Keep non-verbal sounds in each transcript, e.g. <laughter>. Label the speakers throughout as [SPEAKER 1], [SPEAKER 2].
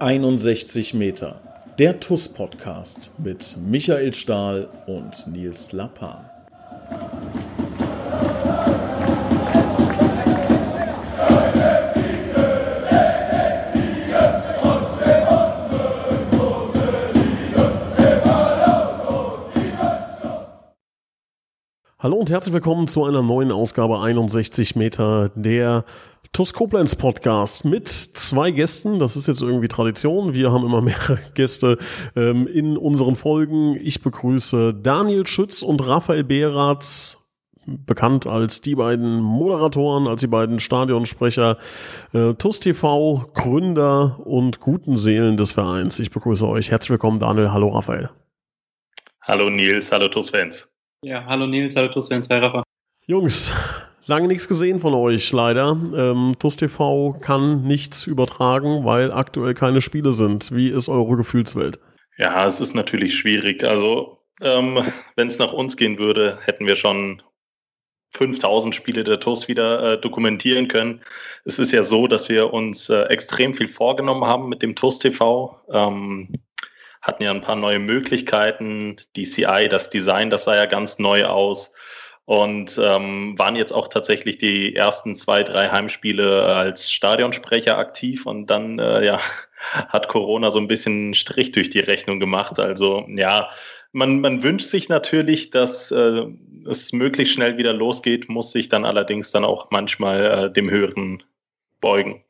[SPEAKER 1] 61 Meter. Der TUS-Podcast mit Michael Stahl und Nils Lappan. Hallo und herzlich willkommen zu einer neuen Ausgabe 61 Meter der TUS Koblenz Podcast mit zwei Gästen. Das ist jetzt irgendwie Tradition. Wir haben immer mehr <laughs> Gäste ähm, in unseren Folgen. Ich begrüße Daniel Schütz und Raphael Behratz, bekannt als die beiden Moderatoren, als die beiden Stadionsprecher, äh, TUS TV, Gründer und guten Seelen des Vereins. Ich begrüße euch. Herzlich willkommen, Daniel. Hallo, Raphael.
[SPEAKER 2] Hallo Nils, hallo TUS-Fans.
[SPEAKER 3] Ja, hallo Nils, hallo TUS Fans, hi Rafa.
[SPEAKER 1] Jungs, lange nichts gesehen von euch, leider. Ähm, TUS TV kann nichts übertragen, weil aktuell keine Spiele sind. Wie ist eure Gefühlswelt?
[SPEAKER 2] Ja, es ist natürlich schwierig. Also, ähm, wenn es nach uns gehen würde, hätten wir schon 5000 Spiele der TUS wieder äh, dokumentieren können. Es ist ja so, dass wir uns äh, extrem viel vorgenommen haben mit dem TUS TV. Ähm, hatten ja ein paar neue Möglichkeiten. DCI, das Design, das sah ja ganz neu aus. Und ähm, waren jetzt auch tatsächlich die ersten zwei, drei Heimspiele als Stadionsprecher aktiv. Und dann äh, ja, <laughs> hat Corona so ein bisschen Strich durch die Rechnung gemacht. Also ja, man, man wünscht sich natürlich, dass äh, es möglichst schnell wieder losgeht, muss sich dann allerdings dann auch manchmal äh, dem Hören beugen.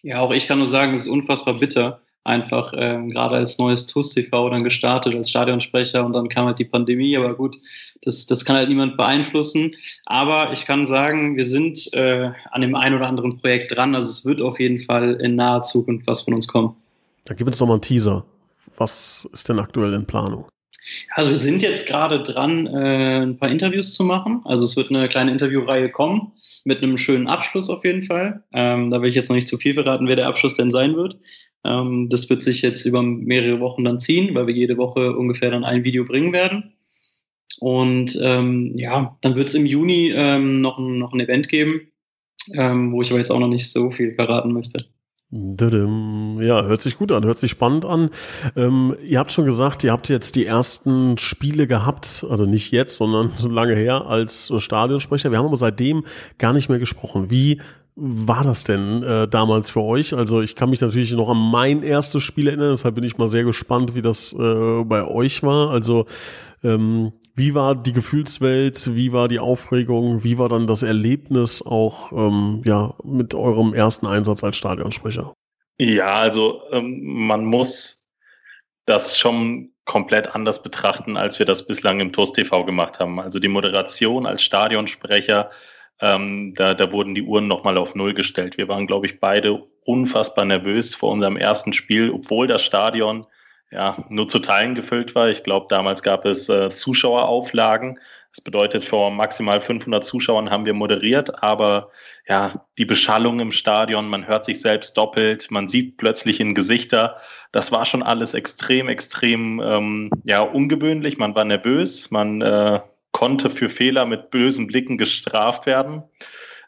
[SPEAKER 3] Ja, auch ich kann nur sagen, es ist unfassbar bitter einfach ähm, gerade als neues TUS TV dann gestartet als Stadionsprecher und dann kam halt die Pandemie, aber gut, das, das kann halt niemand beeinflussen. Aber ich kann sagen, wir sind äh, an dem ein oder anderen Projekt dran. Also es wird auf jeden Fall in naher Zukunft was von uns kommen.
[SPEAKER 1] Da gib uns doch mal einen Teaser. Was ist denn aktuell in Planung?
[SPEAKER 3] Also wir sind jetzt gerade dran, äh, ein paar Interviews zu machen. Also es wird eine kleine Interviewreihe kommen mit einem schönen Abschluss auf jeden Fall. Ähm, da will ich jetzt noch nicht zu viel verraten, wer der Abschluss denn sein wird. Ähm, das wird sich jetzt über mehrere Wochen dann ziehen, weil wir jede Woche ungefähr dann ein Video bringen werden. Und ähm, ja, dann wird es im Juni ähm, noch, ein, noch ein Event geben, ähm, wo ich aber jetzt auch noch nicht so viel verraten möchte.
[SPEAKER 1] Ja, hört sich gut an, hört sich spannend an. Ähm, ihr habt schon gesagt, ihr habt jetzt die ersten Spiele gehabt, also nicht jetzt, sondern so <laughs> lange her als Stadionsprecher. Wir haben aber seitdem gar nicht mehr gesprochen. Wie war das denn äh, damals für euch? Also ich kann mich natürlich noch an mein erstes Spiel erinnern, deshalb bin ich mal sehr gespannt, wie das äh, bei euch war. Also ähm, wie war die Gefühlswelt, wie war die Aufregung, wie war dann das Erlebnis auch ähm, ja, mit eurem ersten Einsatz als Stadionsprecher?
[SPEAKER 2] Ja, also ähm, man muss das schon komplett anders betrachten, als wir das bislang im TUS TV gemacht haben. Also die Moderation als Stadionsprecher ähm, da, da wurden die Uhren nochmal auf Null gestellt. Wir waren, glaube ich, beide unfassbar nervös vor unserem ersten Spiel, obwohl das Stadion ja nur zu Teilen gefüllt war. Ich glaube, damals gab es äh, Zuschauerauflagen. Das bedeutet, vor maximal 500 Zuschauern haben wir moderiert, aber ja, die Beschallung im Stadion, man hört sich selbst doppelt, man sieht plötzlich in Gesichter. Das war schon alles extrem, extrem ähm, ja ungewöhnlich. Man war nervös, man äh, konnte für Fehler mit bösen Blicken gestraft werden.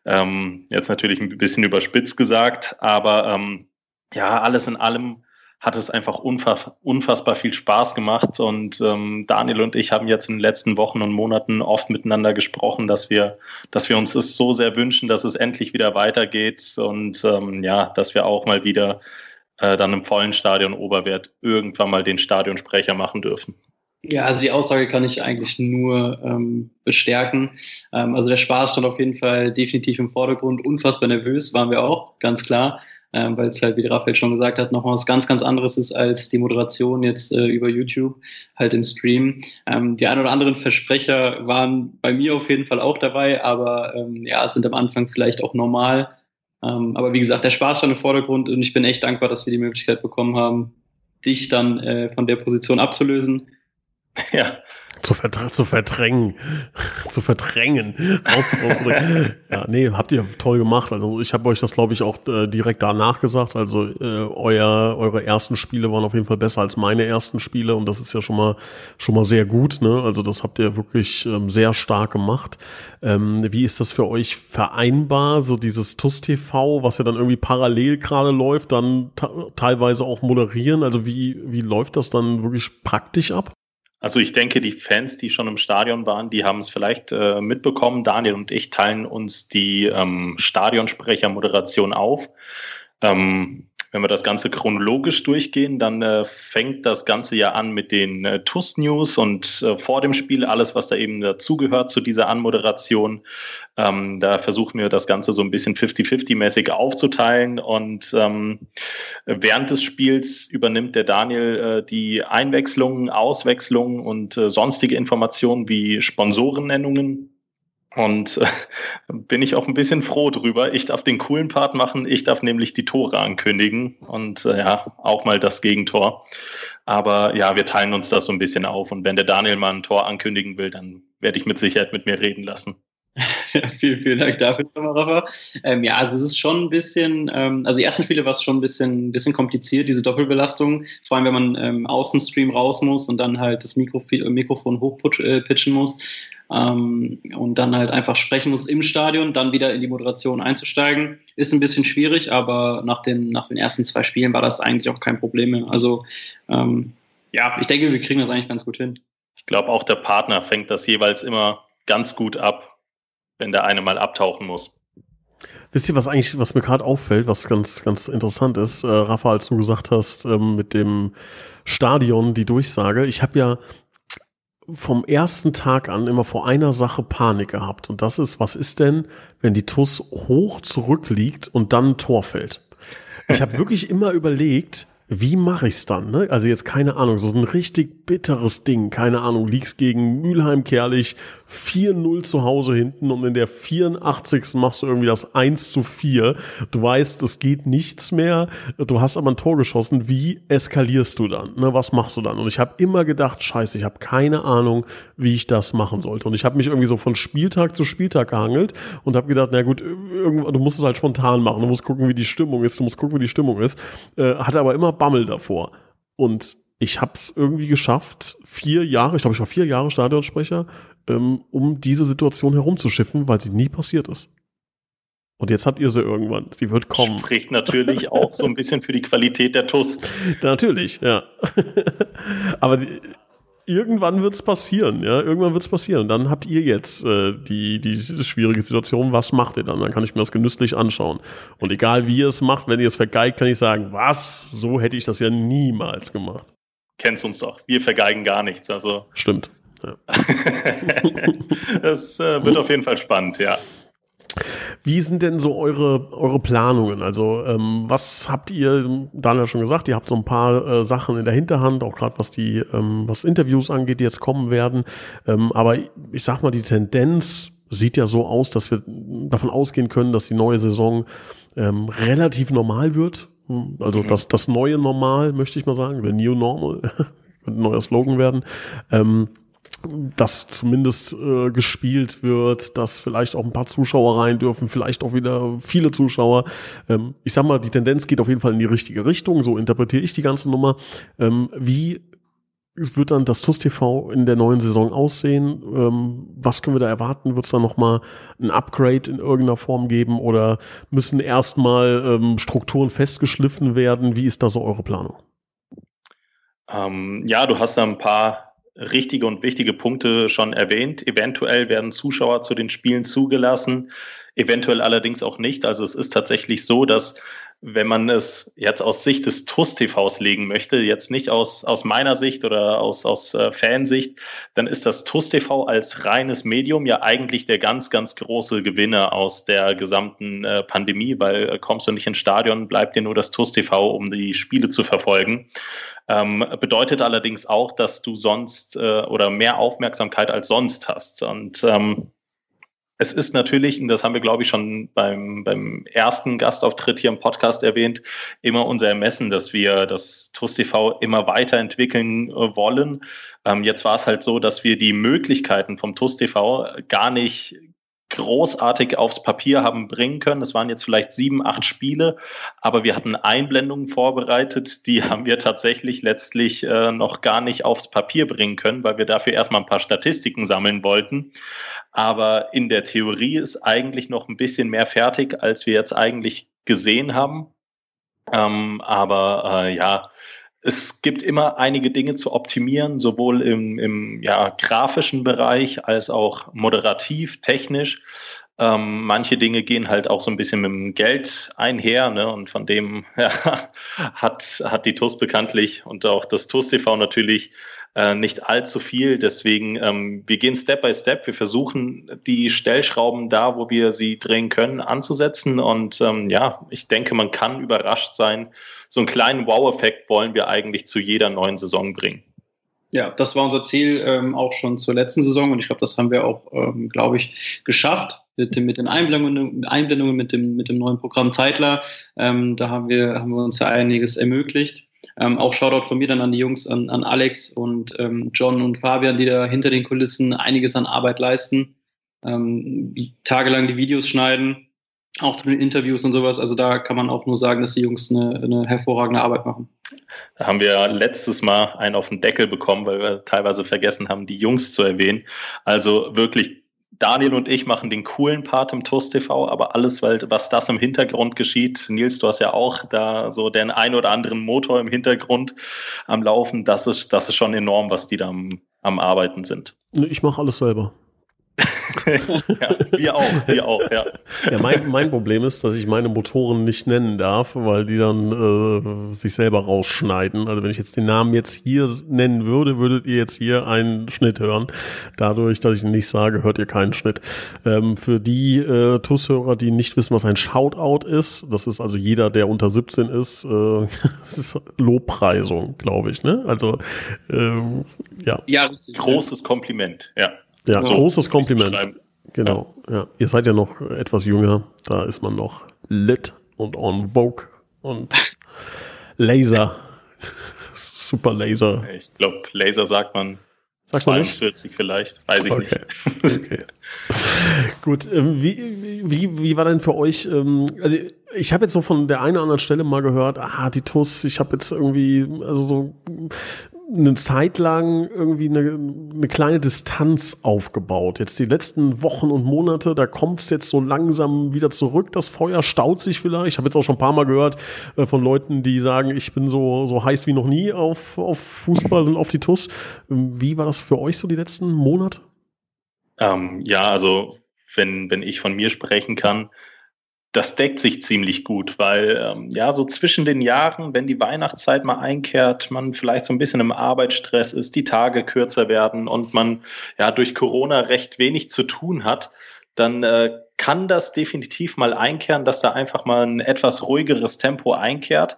[SPEAKER 2] Ähm, jetzt natürlich ein bisschen überspitzt gesagt, aber ähm, ja, alles in allem hat es einfach unfass unfassbar viel Spaß gemacht. Und ähm, Daniel und ich haben jetzt in den letzten Wochen und Monaten oft miteinander gesprochen, dass wir, dass wir uns es so sehr wünschen, dass es endlich wieder weitergeht und ähm, ja, dass wir auch mal wieder äh, dann im vollen Stadion Oberwert irgendwann mal den Stadionsprecher machen dürfen.
[SPEAKER 3] Ja, also die Aussage kann ich eigentlich nur ähm, bestärken. Ähm, also der Spaß stand auf jeden Fall definitiv im Vordergrund. Unfassbar nervös waren wir auch, ganz klar, ähm, weil es halt, wie Raphael schon gesagt hat, noch was ganz, ganz anderes ist als die Moderation jetzt äh, über YouTube, halt im Stream. Ähm, die ein oder anderen Versprecher waren bei mir auf jeden Fall auch dabei, aber ähm, ja, sind am Anfang vielleicht auch normal. Ähm, aber wie gesagt, der Spaß stand im Vordergrund und ich bin echt dankbar, dass wir die Möglichkeit bekommen haben, dich dann äh, von der Position abzulösen
[SPEAKER 1] Ja. Zu, verdr zu verdrängen. <laughs> zu verdrängen. Raus, ja, nee, habt ihr toll gemacht. Also ich habe euch das, glaube ich, auch äh, direkt danach gesagt. Also äh, euer, eure ersten Spiele waren auf jeden Fall besser als meine ersten Spiele und das ist ja schon mal schon mal sehr gut. Ne? Also das habt ihr wirklich ähm, sehr stark gemacht. Ähm, wie ist das für euch vereinbar? So dieses TUS TV, was ja dann irgendwie parallel gerade läuft, dann teilweise auch moderieren. Also wie wie läuft das dann wirklich praktisch ab?
[SPEAKER 2] Also ich denke, die Fans, die schon im Stadion waren, die haben es vielleicht äh, mitbekommen. Daniel und ich teilen uns die ähm, Stadionsprechermoderation auf. Ähm, wenn wir das Ganze chronologisch durchgehen, dann äh, fängt das Ganze ja an mit den äh, TUS-News und äh, vor dem Spiel alles, was da eben dazugehört zu dieser Anmoderation. Ähm, da versuchen wir das Ganze so ein bisschen 50-50-mäßig aufzuteilen und ähm, während des Spiels übernimmt der Daniel äh, die Einwechslungen, Auswechslungen und äh, sonstige Informationen wie Sponsorennennungen und äh, bin ich auch ein bisschen froh drüber. Ich darf den coolen Part machen. Ich darf nämlich die Tore ankündigen und äh, ja, auch mal das Gegentor. Aber ja, wir teilen uns das so ein bisschen auf. Und wenn der Daniel mal ein Tor ankündigen will, dann werde ich mit Sicherheit mit mir reden lassen. <laughs>
[SPEAKER 3] Vielen, vielen Dank dafür, Rafa. Ähm, ja, also es ist schon ein bisschen, ähm, also die ersten Spiele war es schon ein bisschen, bisschen kompliziert, diese Doppelbelastung, vor allem wenn man ähm, Außenstream raus muss und dann halt das Mikrof Mikrofon hochpitchen äh, muss ähm, und dann halt einfach sprechen muss im Stadion, dann wieder in die Moderation einzusteigen, ist ein bisschen schwierig, aber nach den, nach den ersten zwei Spielen war das eigentlich auch kein Problem mehr. Also ähm, ja, ich denke, wir kriegen das eigentlich ganz gut hin.
[SPEAKER 2] Ich glaube, auch der Partner fängt das jeweils immer ganz gut ab, wenn der eine mal abtauchen muss.
[SPEAKER 1] Wisst ihr, was eigentlich, was mir gerade auffällt, was ganz, ganz interessant ist, äh, Rafa, als du gesagt hast, ähm, mit dem Stadion die Durchsage. Ich habe ja vom ersten Tag an immer vor einer Sache Panik gehabt. Und das ist, was ist denn, wenn die TUS hoch zurückliegt und dann ein Tor fällt? Ich habe <laughs> wirklich immer überlegt, wie mache ich's dann? Ne? Also jetzt keine Ahnung, so ein richtig bitteres Ding, keine Ahnung, liegst gegen Mülheim Kerlich 4-0 zu Hause hinten und in der 84. machst du irgendwie das 1 zu 4. Du weißt, es geht nichts mehr, du hast aber ein Tor geschossen, wie eskalierst du dann? Ne? Was machst du dann? Und ich habe immer gedacht, scheiße, ich habe keine Ahnung, wie ich das machen sollte. Und ich habe mich irgendwie so von Spieltag zu Spieltag gehangelt und habe gedacht, na gut, du musst es halt spontan machen, du musst gucken, wie die Stimmung ist, du musst gucken, wie die Stimmung ist. Äh, hatte aber immer Bammel davor. Und ich habe es irgendwie geschafft, vier Jahre, ich glaube, ich war vier Jahre Stadionsprecher, ähm, um diese Situation herumzuschiffen, weil sie nie passiert ist. Und jetzt habt ihr sie irgendwann. Sie wird kommen.
[SPEAKER 2] Spricht natürlich auch so ein bisschen für die Qualität der TUS. <laughs>
[SPEAKER 1] natürlich, ja. <laughs> Aber die, irgendwann wird es passieren, ja. Irgendwann wird es passieren. Und dann habt ihr jetzt äh, die, die schwierige Situation. Was macht ihr dann? Dann kann ich mir das genüsslich anschauen. Und egal wie ihr es macht, wenn ihr es vergeigt, kann ich sagen, was? So hätte ich das ja niemals gemacht.
[SPEAKER 2] Kennst uns doch. Wir vergeigen gar nichts. Also.
[SPEAKER 1] Stimmt.
[SPEAKER 2] Ja. <laughs> das äh, wird auf jeden Fall spannend, ja.
[SPEAKER 1] Wie sind denn so eure, eure Planungen? Also ähm, was habt ihr, Daniel schon gesagt, ihr habt so ein paar äh, Sachen in der Hinterhand, auch gerade was die, ähm, was Interviews angeht, die jetzt kommen werden. Ähm, aber ich sag mal, die Tendenz sieht ja so aus, dass wir davon ausgehen können, dass die neue Saison ähm, relativ normal wird. Also mhm. das, das neue Normal, möchte ich mal sagen, the new normal, <laughs> könnte ein neuer Slogan werden. Ähm, dass zumindest äh, gespielt wird, dass vielleicht auch ein paar Zuschauer rein dürfen, vielleicht auch wieder viele Zuschauer. Ähm, ich sag mal, die Tendenz geht auf jeden Fall in die richtige Richtung, so interpretiere ich die ganze Nummer. Ähm, wie wird dann das TUS TV in der neuen Saison aussehen? Ähm, was können wir da erwarten? Wird es da nochmal ein Upgrade in irgendeiner Form geben oder müssen erstmal ähm, Strukturen festgeschliffen werden? Wie ist da so eure Planung?
[SPEAKER 2] Ähm, ja, du hast da ein paar richtige und wichtige Punkte schon erwähnt. Eventuell werden Zuschauer zu den Spielen zugelassen, eventuell allerdings auch nicht. Also es ist tatsächlich so, dass wenn man es jetzt aus Sicht des TUS-TVs legen möchte, jetzt nicht aus, aus meiner Sicht oder aus, aus äh, Fansicht, dann ist das TUS-TV als reines Medium ja eigentlich der ganz, ganz große Gewinner aus der gesamten äh, Pandemie, weil äh, kommst du nicht ins Stadion, bleibt dir nur das TUS-TV, um die Spiele zu verfolgen. Ähm, bedeutet allerdings auch, dass du sonst äh, oder mehr Aufmerksamkeit als sonst hast. Und ähm, es ist natürlich, und das haben wir, glaube ich, schon beim, beim ersten Gastauftritt hier im Podcast erwähnt, immer unser Ermessen, dass wir das TUS TV immer weiterentwickeln äh, wollen. Ähm, jetzt war es halt so, dass wir die Möglichkeiten vom TUS TV gar nicht großartig aufs Papier haben bringen können. Es waren jetzt vielleicht sieben, acht Spiele, aber wir hatten Einblendungen vorbereitet, die haben wir tatsächlich letztlich äh, noch gar nicht aufs Papier bringen können, weil wir dafür erstmal ein paar Statistiken sammeln wollten. Aber in der Theorie ist eigentlich noch ein bisschen mehr fertig, als wir jetzt eigentlich gesehen haben. Ähm, aber äh, ja, es gibt immer einige Dinge zu optimieren, sowohl im, im ja, grafischen Bereich als auch moderativ, technisch. Ähm, manche Dinge gehen halt auch so ein bisschen mit dem Geld einher, ne? Und von dem <laughs> ja, hat, hat die TUS bekanntlich und auch das TUS TV natürlich äh, nicht allzu viel. Deswegen, ähm, wir gehen Step by Step. Wir versuchen, die Stellschrauben da, wo wir sie drehen können, anzusetzen. Und ähm, ja, ich denke, man kann überrascht sein. So einen kleinen Wow-Effekt wollen wir eigentlich zu jeder neuen Saison bringen.
[SPEAKER 3] Ja, das war unser Ziel ähm, auch schon zur letzten Saison und ich glaube, das haben wir auch, ähm, glaube ich, geschafft mit, mit den Einblendungen, Einblendungen mit, dem, mit dem neuen Programm Zeitler. Ähm, da haben wir, haben wir uns ja einiges ermöglicht. Ähm, auch Shoutout von mir dann an die Jungs, an, an Alex und ähm, John und Fabian, die da hinter den Kulissen einiges an Arbeit leisten, ähm, tagelang die Videos schneiden, auch zu den Interviews und sowas. Also da kann man auch nur sagen, dass die Jungs eine, eine hervorragende Arbeit machen.
[SPEAKER 2] Da haben wir letztes Mal einen auf den Deckel bekommen, weil wir teilweise vergessen haben, die Jungs zu erwähnen. Also wirklich Daniel und ich machen den coolen Part im TUS TV, aber alles, was das im Hintergrund geschieht, Nils, du hast ja auch da so den ein oder anderen Motor im Hintergrund am Laufen, das ist, das ist schon enorm, was die da am, am Arbeiten sind.
[SPEAKER 1] Ich mache alles selber. <laughs>
[SPEAKER 2] ja, wir auch, wir auch, ja.
[SPEAKER 1] Ja, mein, mein Problem ist, dass ich meine Motoren nicht nennen darf, weil die dann äh, sich selber rausschneiden. Also wenn ich jetzt den Namen jetzt hier nennen würde, würdet ihr jetzt hier einen Schnitt hören. Dadurch, dass ich ihn nicht sage, hört ihr keinen Schnitt. Ähm, für die äh, TUS-Hörer, die nicht wissen, was ein Shoutout ist, das ist also jeder, der unter 17 ist, äh, <laughs> das ist Lobpreisung, glaube ich. Ne? Also äh, ja.
[SPEAKER 2] Ja, richtig. Großes Kompliment, ja.
[SPEAKER 1] Ja, so, großes Kompliment. Genau, ja. ja. Ihr seid ja noch etwas jünger, da ist man noch lit und on Vogue und <laughs> Laser. Super Laser.
[SPEAKER 2] Ich glaube, Laser sagt man sagt 42 man vielleicht, weiß ich okay. nicht. okay.
[SPEAKER 1] Gut, ähm, wie, wie, wie war denn für euch, ähm, also ich habe jetzt so von der einen oder anderen Stelle mal gehört, ah, die TUS, ich habe jetzt irgendwie, also so eine Zeit lang irgendwie eine, eine kleine Distanz aufgebaut. Jetzt die letzten Wochen und Monate, da kommt es jetzt so langsam wieder zurück. Das Feuer staut sich vielleicht. Ich habe jetzt auch schon ein paar Mal gehört äh, von Leuten, die sagen, ich bin so, so heiß wie noch nie auf, auf Fußball und auf die TUS. Wie war das für euch so die letzten Monate?
[SPEAKER 2] Ähm, ja, also wenn, wenn ich von mir sprechen kann, das deckt sich ziemlich gut, weil ähm, ja, so zwischen den Jahren, wenn die Weihnachtszeit mal einkehrt, man vielleicht so ein bisschen im Arbeitsstress ist, die Tage kürzer werden und man ja durch Corona recht wenig zu tun hat, dann äh, kann das definitiv mal einkehren, dass da einfach mal ein etwas ruhigeres Tempo einkehrt.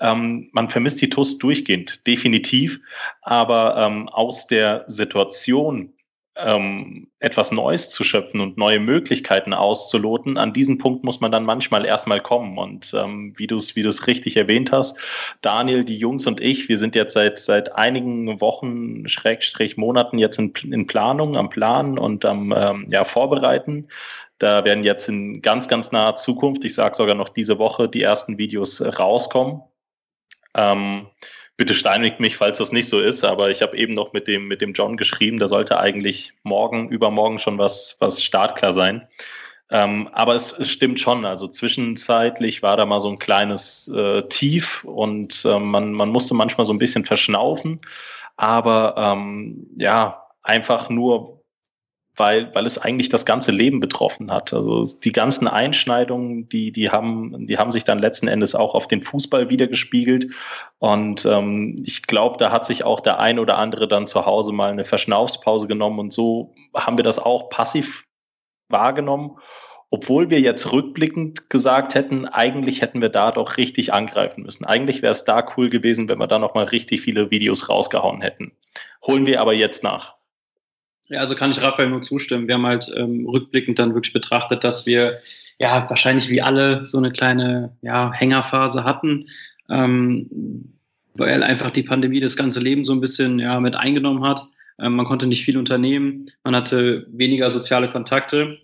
[SPEAKER 2] Ähm, man vermisst die TUS durchgehend, definitiv. Aber ähm, aus der Situation ähm, etwas Neues zu schöpfen und neue Möglichkeiten auszuloten, an diesen Punkt muss man dann manchmal erstmal kommen. Und ähm, wie du es wie richtig erwähnt hast, Daniel, die Jungs und ich, wir sind jetzt seit, seit einigen Wochen, Schrägstrich Monaten jetzt in, in Planung, am Planen und am ähm, ja, Vorbereiten. Da werden jetzt in ganz, ganz naher Zukunft, ich sage sogar noch diese Woche, die ersten Videos rauskommen. Ähm, bitte steinigt mich, falls das nicht so ist, aber ich habe eben noch mit dem, mit dem John geschrieben, da sollte eigentlich morgen, übermorgen schon was, was startklar sein. Ähm, aber es, es, stimmt schon, also zwischenzeitlich war da mal so ein kleines äh, Tief und äh, man, man musste manchmal so ein bisschen verschnaufen, aber ähm, ja, einfach nur weil, weil es eigentlich das ganze Leben betroffen hat. Also die ganzen Einschneidungen, die, die, haben, die haben sich dann letzten Endes auch auf den Fußball wiedergespiegelt. Und ähm, ich glaube, da hat sich auch der ein oder andere dann zu Hause mal eine Verschnaufspause genommen. Und so haben wir das auch passiv wahrgenommen. Obwohl wir jetzt rückblickend gesagt hätten, eigentlich hätten wir da doch richtig angreifen müssen. Eigentlich wäre es da cool gewesen, wenn wir da nochmal richtig viele Videos rausgehauen hätten. Holen wir aber jetzt nach.
[SPEAKER 3] Ja, also kann ich Raphael nur zustimmen. Wir haben halt ähm, rückblickend dann wirklich betrachtet, dass wir ja wahrscheinlich wie alle so eine kleine ja, Hängerphase hatten, ähm, weil einfach die Pandemie das ganze Leben so ein bisschen ja, mit eingenommen hat. Ähm, man konnte nicht viel unternehmen, man hatte weniger soziale Kontakte.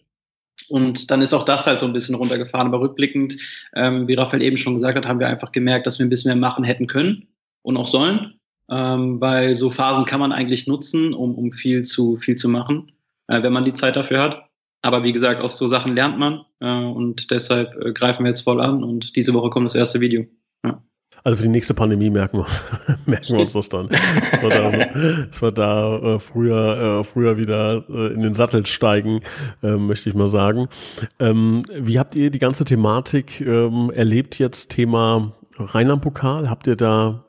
[SPEAKER 3] Und dann ist auch das halt so ein bisschen runtergefahren. Aber rückblickend, ähm, wie Raphael eben schon gesagt hat, haben wir einfach gemerkt, dass wir ein bisschen mehr machen hätten können und auch sollen ähm, weil so Phasen kann man eigentlich nutzen, um, um viel, zu, viel zu machen, äh, wenn man die Zeit dafür hat. Aber wie gesagt, aus so Sachen lernt man äh, und deshalb äh, greifen wir jetzt voll an und diese Woche kommt das erste Video. Ja.
[SPEAKER 1] Also für die nächste Pandemie merken wir uns, <laughs> merken wir uns das dann. Dass wir da, dass wir da äh, früher, äh, früher wieder äh, in den Sattel steigen, äh, möchte ich mal sagen. Ähm, wie habt ihr die ganze Thematik ähm, erlebt jetzt? Thema Rheinland-Pokal? Habt ihr da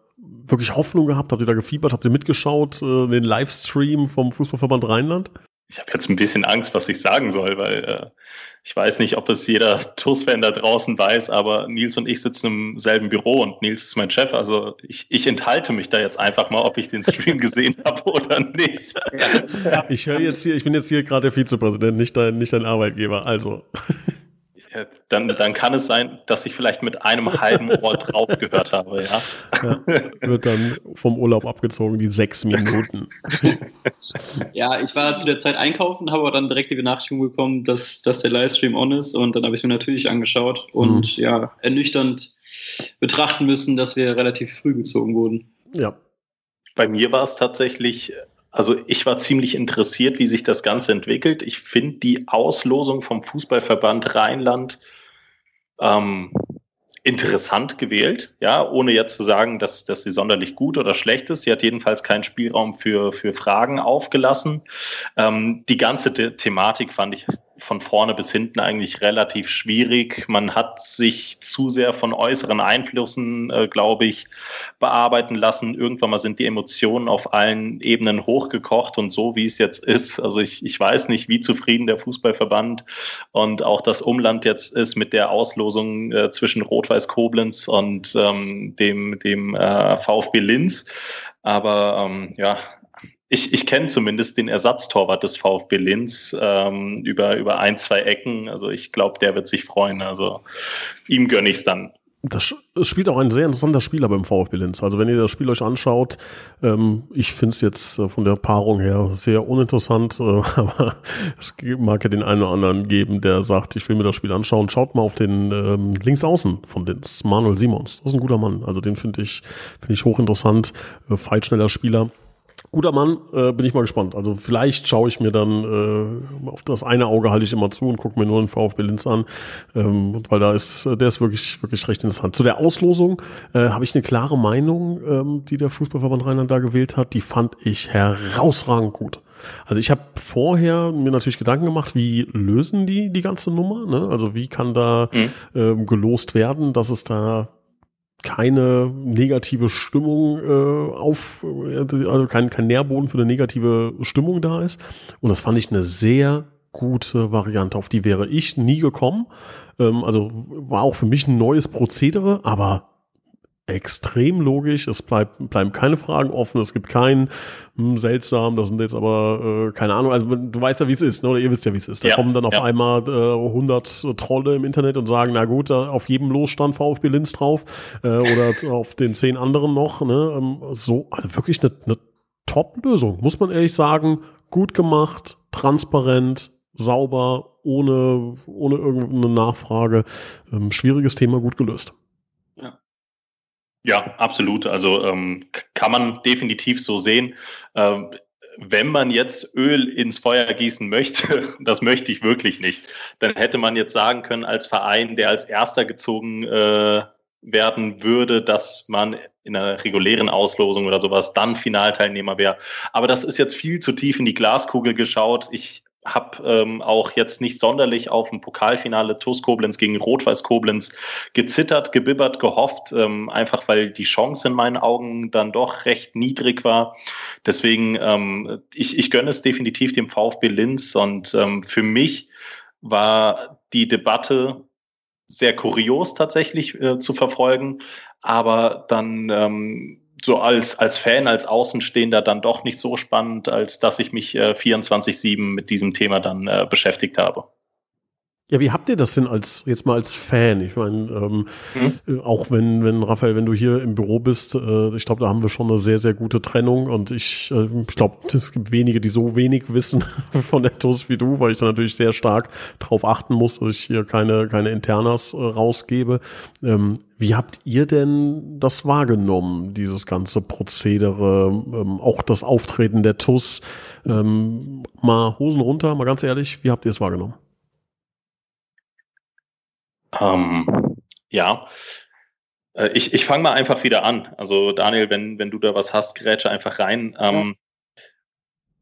[SPEAKER 1] wirklich Hoffnung gehabt? Habt ihr da gefiebert? Habt ihr mitgeschaut, äh, den Livestream vom Fußballverband Rheinland?
[SPEAKER 2] Ich habe jetzt ein bisschen Angst, was ich sagen soll, weil äh, ich weiß nicht, ob es jeder TUS-Fan da draußen weiß, aber Nils und ich sitzen im selben Büro und Nils ist mein Chef. Also ich, ich enthalte mich da jetzt einfach mal, ob ich den Stream <laughs> gesehen habe oder nicht.
[SPEAKER 1] Ich höre jetzt hier, ich bin jetzt hier gerade der Vizepräsident, nicht dein, nicht dein Arbeitgeber. Also.
[SPEAKER 2] Ja, dann, dann kann es sein, dass ich vielleicht mit einem halben Ohr drauf gehört habe, ja. ja.
[SPEAKER 1] Wird dann vom Urlaub abgezogen, die sechs Minuten.
[SPEAKER 3] Ja, ich war zu der Zeit einkaufen, habe aber dann direkt die Benachrichtigung bekommen, dass, dass der Livestream on ist und dann habe ich es mir natürlich angeschaut und mhm. ja, ernüchternd betrachten müssen, dass wir relativ früh gezogen wurden.
[SPEAKER 2] Ja. Bei mir war es tatsächlich also ich war ziemlich interessiert, wie sich das Ganze entwickelt. Ich finde die Auslosung vom Fußballverband Rheinland ähm, interessant gewählt, ja, ohne jetzt zu sagen, dass, dass sie sonderlich gut oder schlecht ist. Sie hat jedenfalls keinen Spielraum für, für Fragen aufgelassen. Ähm, die ganze The Thematik fand ich von vorne bis hinten eigentlich relativ schwierig. Man hat sich zu sehr von äußeren Einflüssen, äh, glaube ich, bearbeiten lassen. Irgendwann mal sind die Emotionen auf allen Ebenen hochgekocht und so, wie es jetzt ist. Also ich, ich weiß nicht, wie zufrieden der Fußballverband und auch das Umland jetzt ist mit der Auslosung äh, zwischen Rot-Weiß Koblenz und ähm, dem, dem äh, VfB Linz. Aber ähm, ja, ich, ich kenne zumindest den Ersatztorwart des VfB Linz ähm, über, über ein, zwei Ecken. Also ich glaube, der wird sich freuen. Also ihm gönne ich es dann.
[SPEAKER 1] Das, das spielt auch ein sehr interessanter Spieler beim VfB Linz. Also wenn ihr das Spiel euch anschaut, ähm, ich finde es jetzt äh, von der Paarung her sehr uninteressant, äh, <laughs> aber es mag ja den einen oder anderen geben, der sagt, ich will mir das Spiel anschauen. Schaut mal auf den ähm, Linksaußen von Linz, Manuel Simons. Das ist ein guter Mann. Also den finde ich, finde ich hochinteressant, äh, feitschneller Spieler. Guter Mann, äh, bin ich mal gespannt. Also vielleicht schaue ich mir dann äh, auf das eine Auge halte ich immer zu und gucke mir nur den VfB Linz an, ähm, weil da ist der ist wirklich wirklich recht interessant. Zu der Auslosung äh, habe ich eine klare Meinung, ähm, die der Fußballverband Rheinland da gewählt hat. Die fand ich herausragend gut. Also ich habe vorher mir natürlich Gedanken gemacht, wie lösen die die ganze Nummer? Ne? Also wie kann da mhm. ähm, gelost werden, dass es da keine negative Stimmung äh, auf, also kein, kein Nährboden für eine negative Stimmung da ist. Und das fand ich eine sehr gute Variante. Auf die wäre ich nie gekommen. Ähm, also war auch für mich ein neues Prozedere, aber extrem logisch. Es bleibt, bleiben keine Fragen offen. Es gibt kein hm, seltsam, das sind jetzt aber, äh, keine Ahnung, also du weißt ja, wie es ist, ne? oder ihr wisst ja, wie es ist. Da ja, kommen dann auf ja. einmal äh, 100 Trolle im Internet und sagen, na gut, auf jedem Los stand VfB Linz drauf äh, oder <laughs> auf den zehn anderen noch. Ne? Ähm, so, also wirklich eine, eine Top-Lösung, muss man ehrlich sagen. Gut gemacht, transparent, sauber, ohne, ohne irgendeine Nachfrage. Ähm, schwieriges Thema, gut gelöst.
[SPEAKER 2] Ja, absolut. Also ähm, kann man definitiv so sehen. Ähm, wenn man jetzt Öl ins Feuer gießen möchte, <laughs> das möchte ich wirklich nicht, dann hätte man jetzt sagen können, als Verein, der als erster gezogen äh, werden würde, dass man in einer regulären Auslosung oder sowas dann Finalteilnehmer wäre. Aber das ist jetzt viel zu tief in die Glaskugel geschaut. Ich habe ähm, auch jetzt nicht sonderlich auf ein Pokalfinale TuS Koblenz gegen Rot-Weiß Koblenz gezittert, gebibbert, gehofft, ähm, einfach weil die Chance in meinen Augen dann doch recht niedrig war. Deswegen, ähm, ich, ich gönne es definitiv dem VfB Linz und ähm, für mich war die Debatte sehr kurios tatsächlich äh, zu verfolgen, aber dann ähm, so als, als Fan, als Außenstehender dann doch nicht so spannend, als dass ich mich äh, 24-7 mit diesem Thema dann äh, beschäftigt habe.
[SPEAKER 1] Ja, wie habt ihr das denn als jetzt mal als Fan? Ich meine, ähm, mhm. auch wenn, wenn, Raphael, wenn du hier im Büro bist, äh, ich glaube, da haben wir schon eine sehr, sehr gute Trennung und ich, äh, ich glaube, es gibt wenige, die so wenig wissen <laughs> von der TUS wie du, weil ich da natürlich sehr stark drauf achten muss, dass ich hier keine, keine Internas äh, rausgebe. Ähm, wie habt ihr denn das wahrgenommen, dieses ganze Prozedere, ähm, auch das Auftreten der TUS? Ähm, mal Hosen runter, mal ganz ehrlich, wie habt ihr es wahrgenommen?
[SPEAKER 2] Ähm, ja, äh, ich, ich fange mal einfach wieder an. Also Daniel, wenn, wenn du da was hast, grätsche einfach rein. Ähm,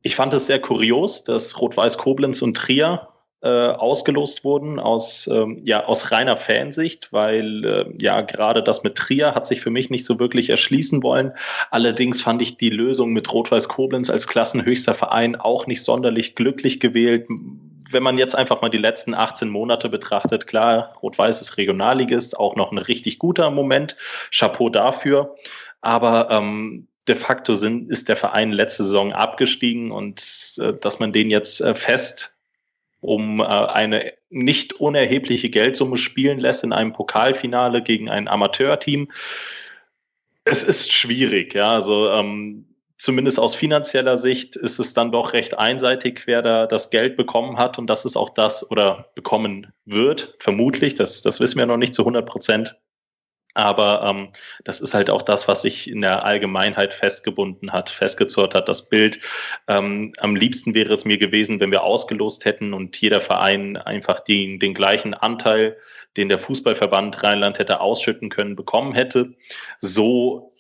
[SPEAKER 2] ich fand es sehr kurios, dass Rot-Weiß Koblenz und Trier äh, ausgelost wurden aus, ähm, ja, aus reiner Fansicht, weil äh, ja gerade das mit Trier hat sich für mich nicht so wirklich erschließen wollen. Allerdings fand ich die Lösung mit Rot-Weiß Koblenz als klassenhöchster Verein auch nicht sonderlich glücklich gewählt wenn man jetzt einfach mal die letzten 18 Monate betrachtet, klar, Rot-Weiß ist Regionalligist, auch noch ein richtig guter Moment. Chapeau dafür. Aber ähm, de facto sind, ist der Verein letzte Saison abgestiegen und äh, dass man den jetzt äh, fest um äh, eine nicht unerhebliche Geldsumme spielen lässt in einem Pokalfinale gegen ein Amateurteam. Es ist schwierig, ja. Also ähm, zumindest aus finanzieller Sicht ist es dann doch recht einseitig, wer da das Geld bekommen hat und das ist auch das oder bekommen wird, vermutlich. Das, das wissen wir noch nicht zu 100 Prozent. Aber ähm, das ist halt auch das, was sich in der Allgemeinheit festgebunden hat, festgezurrt hat, das Bild. Ähm, am liebsten wäre es mir gewesen, wenn wir ausgelost hätten und jeder Verein einfach den, den gleichen Anteil, den der Fußballverband Rheinland hätte ausschütten können, bekommen hätte. So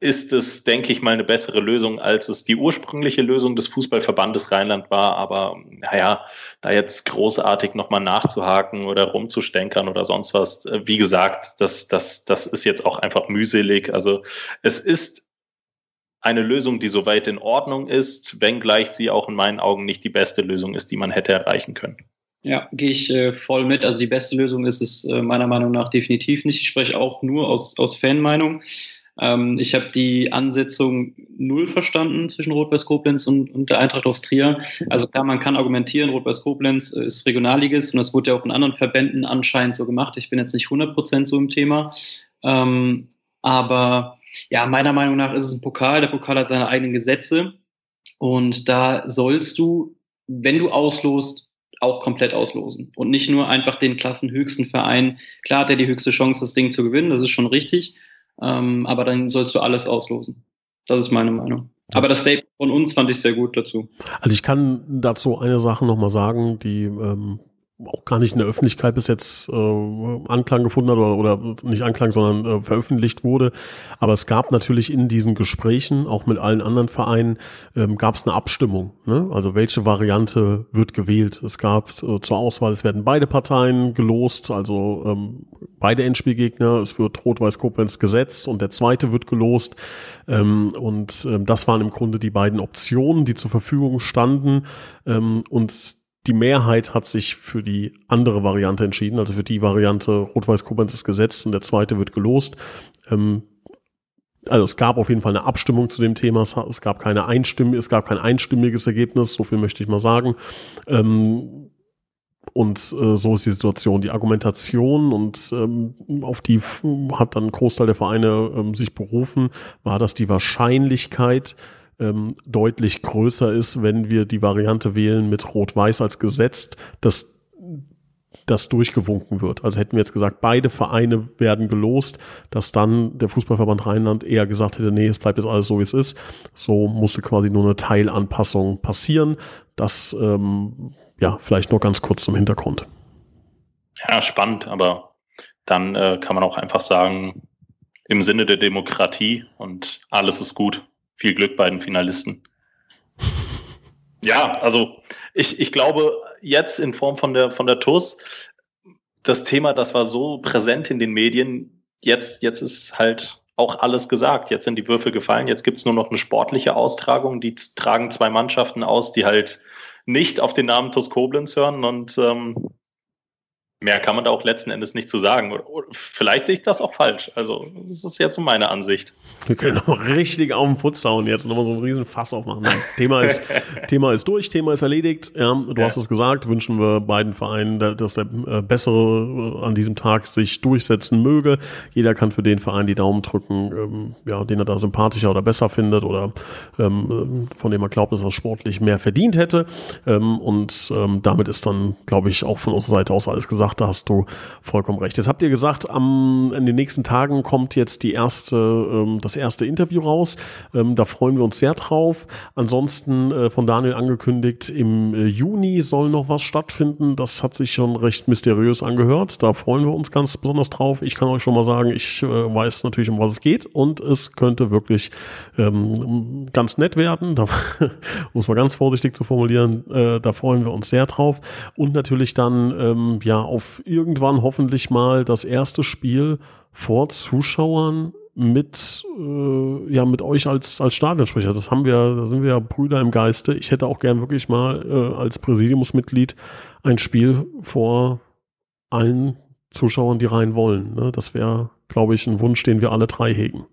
[SPEAKER 2] ist es, denke ich mal, eine bessere Lösung, als es die ursprüngliche Lösung des Fußballverbandes Rheinland war. Aber naja, da jetzt großartig nochmal nachzuhaken oder rumzustänkern oder sonst was, wie gesagt, das, das, das ist jetzt auch einfach mühselig. Also es ist eine Lösung, die soweit in Ordnung ist, wenngleich sie auch in meinen Augen nicht die beste Lösung ist, die man hätte erreichen können.
[SPEAKER 3] Ja, gehe ich äh, voll mit. Also die beste Lösung ist es äh, meiner Meinung nach definitiv nicht. Ich spreche auch nur aus, aus Fanmeinung. Ähm, ich habe die Ansetzung null verstanden zwischen Rot-Weiß Koblenz und, und der Eintracht aus Trier. Also klar, man kann argumentieren, Rot-Weiß Koblenz ist Regionalligist und das wurde ja auch in anderen Verbänden anscheinend so gemacht. Ich bin jetzt nicht 100% so im Thema. Ähm, aber ja, meiner Meinung nach ist es ein Pokal. Der Pokal hat seine eigenen Gesetze und da sollst du, wenn du auslost, auch komplett auslosen und nicht nur einfach den klassenhöchsten Verein. Klar hat er die höchste Chance, das Ding zu gewinnen, das ist schon richtig, ähm, aber dann sollst du alles auslosen. Das ist meine Meinung. Aber das Statement von uns fand ich sehr gut dazu.
[SPEAKER 1] Also ich kann dazu eine Sache nochmal sagen, die ähm, auch gar nicht in der Öffentlichkeit bis jetzt äh, Anklang gefunden hat oder, oder nicht Anklang, sondern äh, veröffentlicht wurde. Aber es gab natürlich in diesen Gesprächen, auch mit allen anderen Vereinen, ähm, gab es eine Abstimmung. Ne? Also welche Variante wird gewählt? Es gab äh, zur Auswahl, es werden beide Parteien gelost, also ähm, beide Endspielgegner. Es wird Rot-Weiß-Koblenz gesetzt und der zweite wird gelost. Ähm, und ähm, das waren im Grunde die beiden Optionen, die zur Verfügung standen. Ähm, und die Mehrheit hat sich für die andere Variante entschieden, also für die Variante Rot-Weiß-Koblenz ist gesetzt und der zweite wird gelost. Ähm, also es gab auf jeden Fall eine Abstimmung zu dem Thema. Es gab keine Einstimmung, es gab kein einstimmiges Ergebnis, so viel möchte ich mal sagen. Ähm, und äh, so ist die Situation. Die Argumentation und ähm, auf die hat dann ein Großteil der Vereine ähm, sich berufen, war, dass die Wahrscheinlichkeit, ähm, deutlich größer ist, wenn wir die Variante wählen mit Rot-Weiß als gesetzt, dass das durchgewunken wird. Also hätten wir jetzt gesagt, beide Vereine werden gelost, dass dann der Fußballverband Rheinland eher gesagt hätte, nee, es bleibt jetzt alles so, wie es ist. So musste quasi nur eine Teilanpassung passieren. Das, ähm, ja, vielleicht nur ganz kurz zum Hintergrund.
[SPEAKER 2] Ja, spannend, aber dann äh, kann man auch einfach sagen, im Sinne der Demokratie und alles ist gut. Viel Glück bei den Finalisten. ja, also ich, ich glaube, jetzt in Form von der, von der TUS, das Thema, das war so präsent in den Medien, jetzt, jetzt ist halt auch alles gesagt. Jetzt sind die Würfel gefallen, jetzt gibt es nur noch eine sportliche Austragung, die tragen zwei Mannschaften aus, die halt nicht auf den Namen TUS Koblenz hören und ähm, mehr kann man da auch letzten Endes nicht zu sagen. Oder, oder, vielleicht sehe ich das auch falsch. Also, das ist jetzt so meine Ansicht.
[SPEAKER 1] Wir können auch richtig auf den Putz hauen jetzt nochmal so einen riesen Fass aufmachen. Thema ist, <laughs> Thema ist durch, Thema ist erledigt. Ja, du ja. hast es gesagt, wünschen wir beiden Vereinen, dass der äh, Bessere äh, an diesem Tag sich durchsetzen möge. Jeder kann für den Verein die Daumen drücken, ähm, ja, den er da sympathischer oder besser findet oder ähm, von dem er glaubt, dass er sportlich mehr verdient hätte. Ähm, und ähm, damit ist dann, glaube ich, auch von unserer Seite aus alles gesagt. Da hast du vollkommen recht. Jetzt habt ihr gesagt, am, in den nächsten Tagen kommt jetzt die erste, ähm, das erste Interview raus. Ähm, da freuen wir uns sehr drauf. Ansonsten äh, von Daniel angekündigt, im äh, Juni soll noch was stattfinden. Das hat sich schon recht mysteriös angehört. Da freuen wir uns ganz besonders drauf. Ich kann euch schon mal sagen, ich äh, weiß natürlich, um was es geht und es könnte wirklich ähm, ganz nett werden. Da <laughs> muss man ganz vorsichtig zu formulieren. Äh, da freuen wir uns sehr drauf. Und natürlich dann ähm, ja auf irgendwann hoffentlich mal das erste Spiel vor Zuschauern mit äh, ja mit euch als als Stadionsprecher. Das haben wir, da sind wir ja Brüder im Geiste. Ich hätte auch gern wirklich mal äh, als Präsidiumsmitglied ein Spiel vor allen Zuschauern, die rein wollen. Ne? Das wäre, glaube ich, ein Wunsch, den wir alle drei hegen.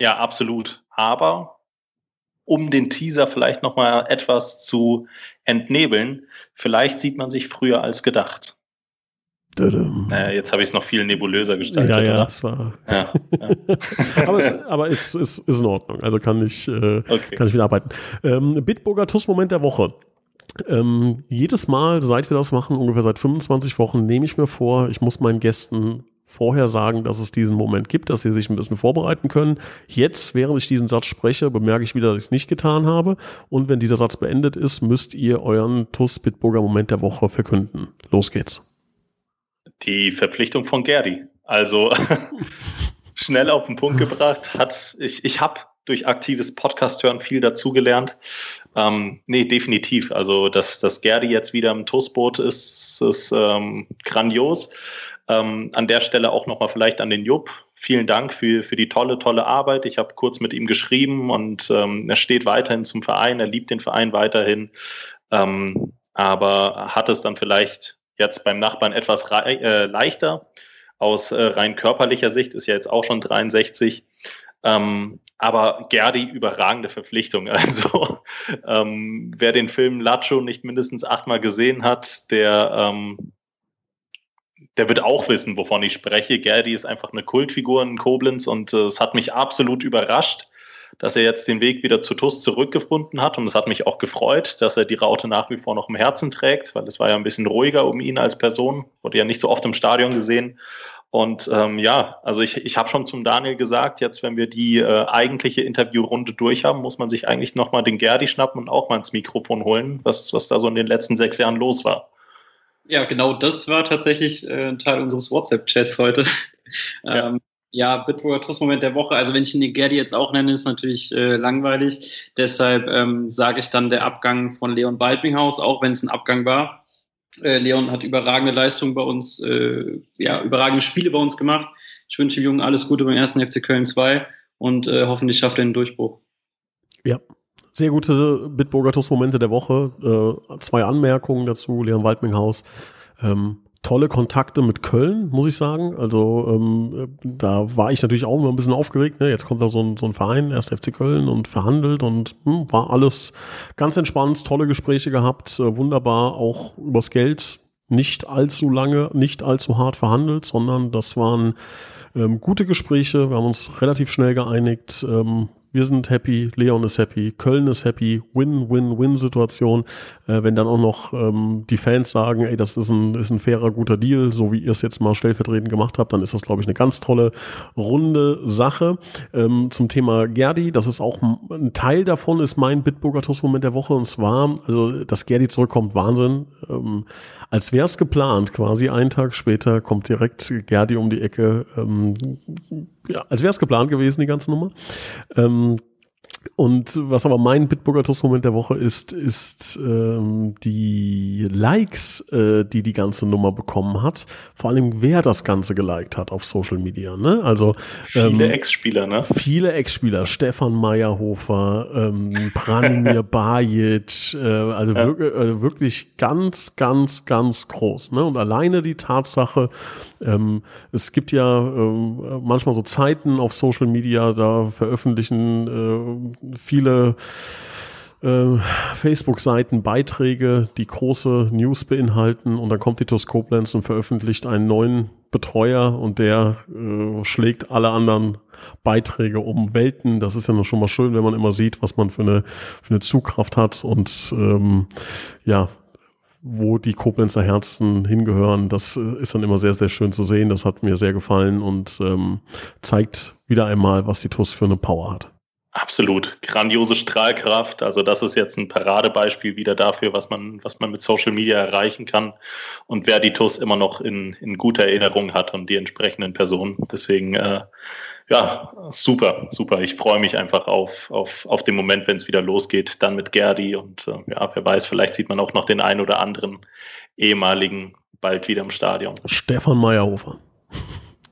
[SPEAKER 2] Ja, absolut. Aber um den Teaser vielleicht noch mal etwas zu entnebeln, vielleicht sieht man sich früher als gedacht. Naja, jetzt habe ich es noch viel nebulöser gestaltet.
[SPEAKER 1] Ja, ja, es war. Ja, ja. <laughs> aber es aber ist, ist, ist in Ordnung. Also kann ich, äh, okay. kann ich wieder arbeiten. Ähm, Bitburger TUS-Moment der Woche. Ähm, jedes Mal, seit wir das machen, ungefähr seit 25 Wochen, nehme ich mir vor, ich muss meinen Gästen vorher sagen, dass es diesen Moment gibt, dass sie sich ein bisschen vorbereiten können. Jetzt, während ich diesen Satz spreche, bemerke ich wieder, dass ich es nicht getan habe. Und wenn dieser Satz beendet ist, müsst ihr euren TUS Bitburger Moment der Woche verkünden. Los geht's.
[SPEAKER 2] Die Verpflichtung von Gary. Also <laughs> schnell auf den Punkt gebracht, hat ich, ich habe durch aktives Podcast-Hören viel dazugelernt. Ähm, nee, definitiv. Also, dass, dass Gerdi jetzt wieder im Toastboot ist, ist ähm, grandios. Ähm, an der Stelle auch nochmal vielleicht an den Jupp. Vielen Dank für, für die tolle, tolle Arbeit. Ich habe kurz mit ihm geschrieben und ähm, er steht weiterhin zum Verein, er liebt den Verein weiterhin, ähm, aber hat es dann vielleicht jetzt beim Nachbarn etwas äh, leichter. Aus äh, rein körperlicher Sicht ist ja jetzt auch schon 63. Ähm, aber Gerdi, überragende Verpflichtung. <laughs> Also ähm, wer den Film Lacho nicht mindestens achtmal gesehen hat, der, ähm, der wird auch wissen, wovon ich spreche. Gerdi ist einfach eine Kultfigur in Koblenz und äh, es hat mich absolut überrascht, dass er jetzt den Weg wieder zu TUS zurückgefunden hat. Und es hat mich auch gefreut, dass er die Raute nach wie vor noch im Herzen trägt, weil es war ja ein bisschen ruhiger um ihn als Person, wurde ja nicht so oft im Stadion gesehen. Und ähm, ja, also ich, ich habe schon zum Daniel gesagt, jetzt wenn wir die äh, eigentliche Interviewrunde durch haben, muss man sich eigentlich nochmal den Gerdi schnappen und auch mal ins Mikrofon holen, was, was da so in den letzten sechs Jahren los war.
[SPEAKER 3] Ja, genau das war tatsächlich äh, ein Teil unseres WhatsApp-Chats heute. Ja. Ähm, ja, Bitburger Trostmoment der Woche. Also wenn ich ihn den Gerdi jetzt auch nenne, ist natürlich äh, langweilig. Deshalb ähm, sage ich dann der Abgang von Leon Balpinghaus, auch wenn es ein Abgang war. Äh, Leon hat überragende Leistungen bei uns, äh, ja, überragende Spiele bei uns gemacht. Ich wünsche dem Jungen alles Gute beim ersten FC Köln 2 und äh, hoffentlich schafft er einen Durchbruch.
[SPEAKER 1] Ja, sehr gute Bitburger Momente der Woche. Äh, zwei Anmerkungen dazu. Leon Waldminghaus ähm, tolle Kontakte mit Köln, muss ich sagen. Also ähm, da war ich natürlich auch immer ein bisschen aufgeregt. Ne? Jetzt kommt da so ein, so ein Verein, erst FC Köln und verhandelt und hm, war alles ganz entspannt, tolle Gespräche gehabt, äh, wunderbar, auch übers Geld nicht allzu lange, nicht allzu hart verhandelt, sondern das waren ähm, gute Gespräche. Wir haben uns relativ schnell geeinigt. Ähm, wir sind happy, Leon ist happy, Köln ist happy, Win-Win-Win-Situation. Äh, wenn dann auch noch ähm, die Fans sagen, ey, das ist ein, ist ein fairer, guter Deal, so wie ihr es jetzt mal stellvertretend gemacht habt, dann ist das, glaube ich, eine ganz tolle, runde Sache. Ähm, zum Thema Gerdi, das ist auch ein Teil davon, ist mein Bitburger Toastmoment der Woche und zwar, also, dass Gerdi zurückkommt, Wahnsinn. Ähm, als wäre es geplant, quasi einen Tag später kommt direkt Gerdi um die Ecke. Ähm, ja, als wäre es geplant gewesen, die ganze Nummer. Ähm, um, Und was aber mein Bitburger Toast-Moment der Woche ist, ist ähm, die Likes, äh, die die ganze Nummer bekommen hat. Vor allem, wer das Ganze geliked hat auf Social Media. Ne? Also
[SPEAKER 2] viele ähm, Ex-Spieler, ne?
[SPEAKER 1] Viele Ex-Spieler. Stefan Meyerhofer, ähm, Branimir <laughs> Bajic, äh, also ja. wirklich, äh, wirklich ganz, ganz, ganz groß. Ne? Und alleine die Tatsache, ähm, es gibt ja ähm, manchmal so Zeiten auf Social Media, da veröffentlichen äh, viele äh, Facebook-Seiten Beiträge, die große News beinhalten und dann kommt die Koblenz und veröffentlicht einen neuen Betreuer und der äh, schlägt alle anderen Beiträge um Welten. Das ist ja noch schon mal schön, wenn man immer sieht, was man für eine, für eine Zugkraft hat und ähm, ja, wo die Koblenzer Herzen hingehören. Das äh, ist dann immer sehr, sehr schön zu sehen. Das hat mir sehr gefallen und ähm, zeigt wieder einmal, was die TUS für eine Power hat.
[SPEAKER 2] Absolut. Grandiose Strahlkraft. Also das ist jetzt ein Paradebeispiel wieder dafür, was man, was man mit Social Media erreichen kann und wer die TUS immer noch in, in guter Erinnerung hat und die entsprechenden Personen. Deswegen, äh, ja, super, super. Ich freue mich einfach auf, auf, auf den Moment, wenn es wieder losgeht, dann mit Gerdi und äh, ja, wer weiß, vielleicht sieht man auch noch den einen oder anderen ehemaligen bald wieder im Stadion.
[SPEAKER 1] Stefan Meyerhofer.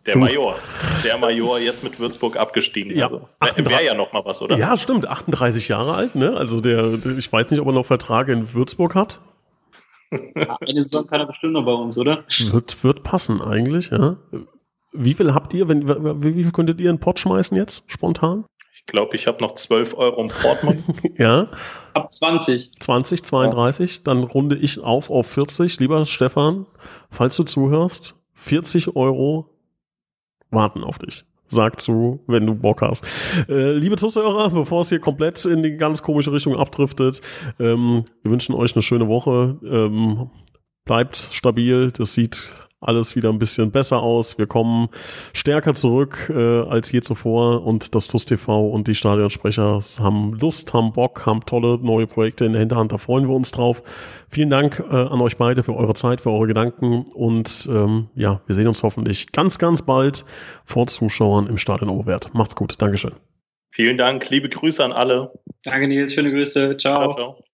[SPEAKER 2] Der Major. Der Major jetzt mit Würzburg abgestiegen. Ja, also, Wäre ja noch mal was, oder?
[SPEAKER 1] Ja, stimmt. 38 Jahre alt, ne? Also der, ich weiß nicht, ob er noch Vertrag in Würzburg hat.
[SPEAKER 3] Eine Saison kann er bestimmt noch bei uns, oder?
[SPEAKER 1] Wird, wird passen eigentlich, ja. Wie viel habt ihr, wenn, wie viel könntet ihr in Pott schmeißen jetzt, spontan?
[SPEAKER 2] Ich glaube, ich habe noch 12 Euro im Portemonnaie. <laughs>
[SPEAKER 1] ja.
[SPEAKER 3] Ab 20.
[SPEAKER 1] 20, 32. Ja. Dann runde ich auf auf 40. Lieber Stefan, falls du zuhörst, 40 Euro warten auf dich. Sag zu, wenn du Bock hast. Äh, liebe Zuhörer, bevor es hier komplett in die ganz komische Richtung abdriftet, ähm, wir wünschen euch eine schöne Woche. Ähm, bleibt stabil. Das sieht alles wieder ein bisschen besser aus. Wir kommen stärker zurück äh, als je zuvor und das TUS TV und die Stadionsprecher haben Lust, haben Bock, haben tolle neue Projekte in der Hinterhand. Da freuen wir uns drauf. Vielen Dank äh, an euch beide für eure Zeit, für eure Gedanken und ähm, ja, wir sehen uns hoffentlich ganz, ganz bald vor Zuschauern im Stadion Oberwert. Macht's gut. Dankeschön.
[SPEAKER 2] Vielen Dank. Liebe Grüße an alle.
[SPEAKER 3] Danke, Nils. Schöne Grüße. ciao. ciao, ciao.